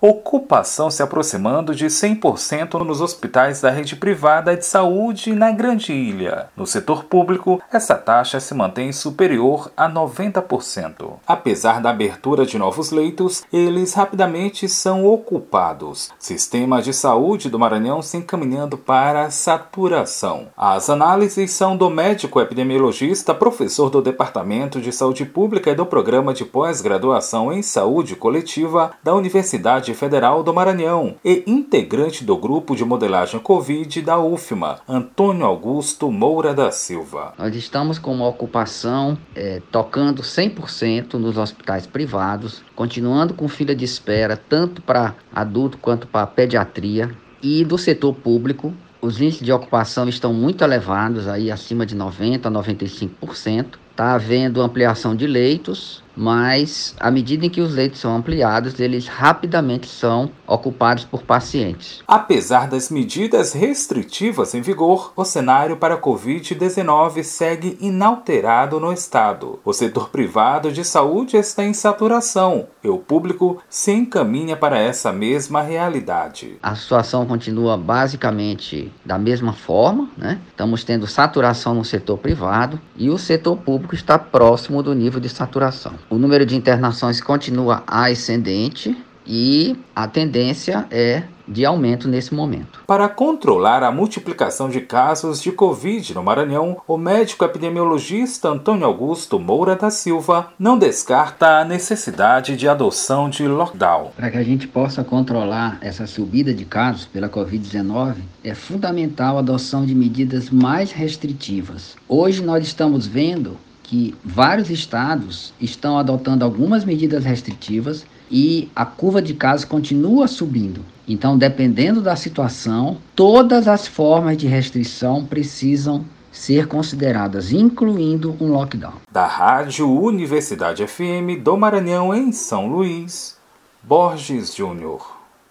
Ocupação se aproximando de 100% nos hospitais da rede privada de saúde na Grande Ilha. No setor público, essa taxa se mantém superior a 90%. Apesar da abertura de novos leitos, eles rapidamente são ocupados. Sistema de saúde do Maranhão se encaminhando para saturação. As análises são do médico epidemiologista, professor do Departamento de Saúde Pública e do Programa de Pós-Graduação em Saúde Coletiva da Universidade Universidade Federal do Maranhão e integrante do grupo de modelagem Covid da UFMA, Antônio Augusto Moura da Silva. Nós estamos com uma ocupação é, tocando 100% nos hospitais privados, continuando com fila de espera tanto para adulto quanto para pediatria e do setor público. Os índices de ocupação estão muito elevados, aí acima de 90% a 95%. Está havendo ampliação de leitos, mas à medida em que os leitos são ampliados, eles rapidamente são ocupados por pacientes. Apesar das medidas restritivas em vigor, o cenário para a Covid-19 segue inalterado no estado. O setor privado de saúde está em saturação e o público se encaminha para essa mesma realidade. A situação continua basicamente da mesma forma, né? Estamos tendo saturação no setor privado e o setor público está próximo do nível de saturação. O número de internações continua ascendente e a tendência é de aumento nesse momento. Para controlar a multiplicação de casos de Covid no Maranhão, o médico epidemiologista Antônio Augusto Moura da Silva não descarta a necessidade de adoção de lockdown. Para que a gente possa controlar essa subida de casos pela Covid-19, é fundamental a adoção de medidas mais restritivas. Hoje nós estamos vendo que vários estados estão adotando algumas medidas restritivas e a curva de casos continua subindo. Então, dependendo da situação, todas as formas de restrição precisam ser consideradas, incluindo um lockdown. Da Rádio Universidade FM do Maranhão, em São Luís, Borges Júnior.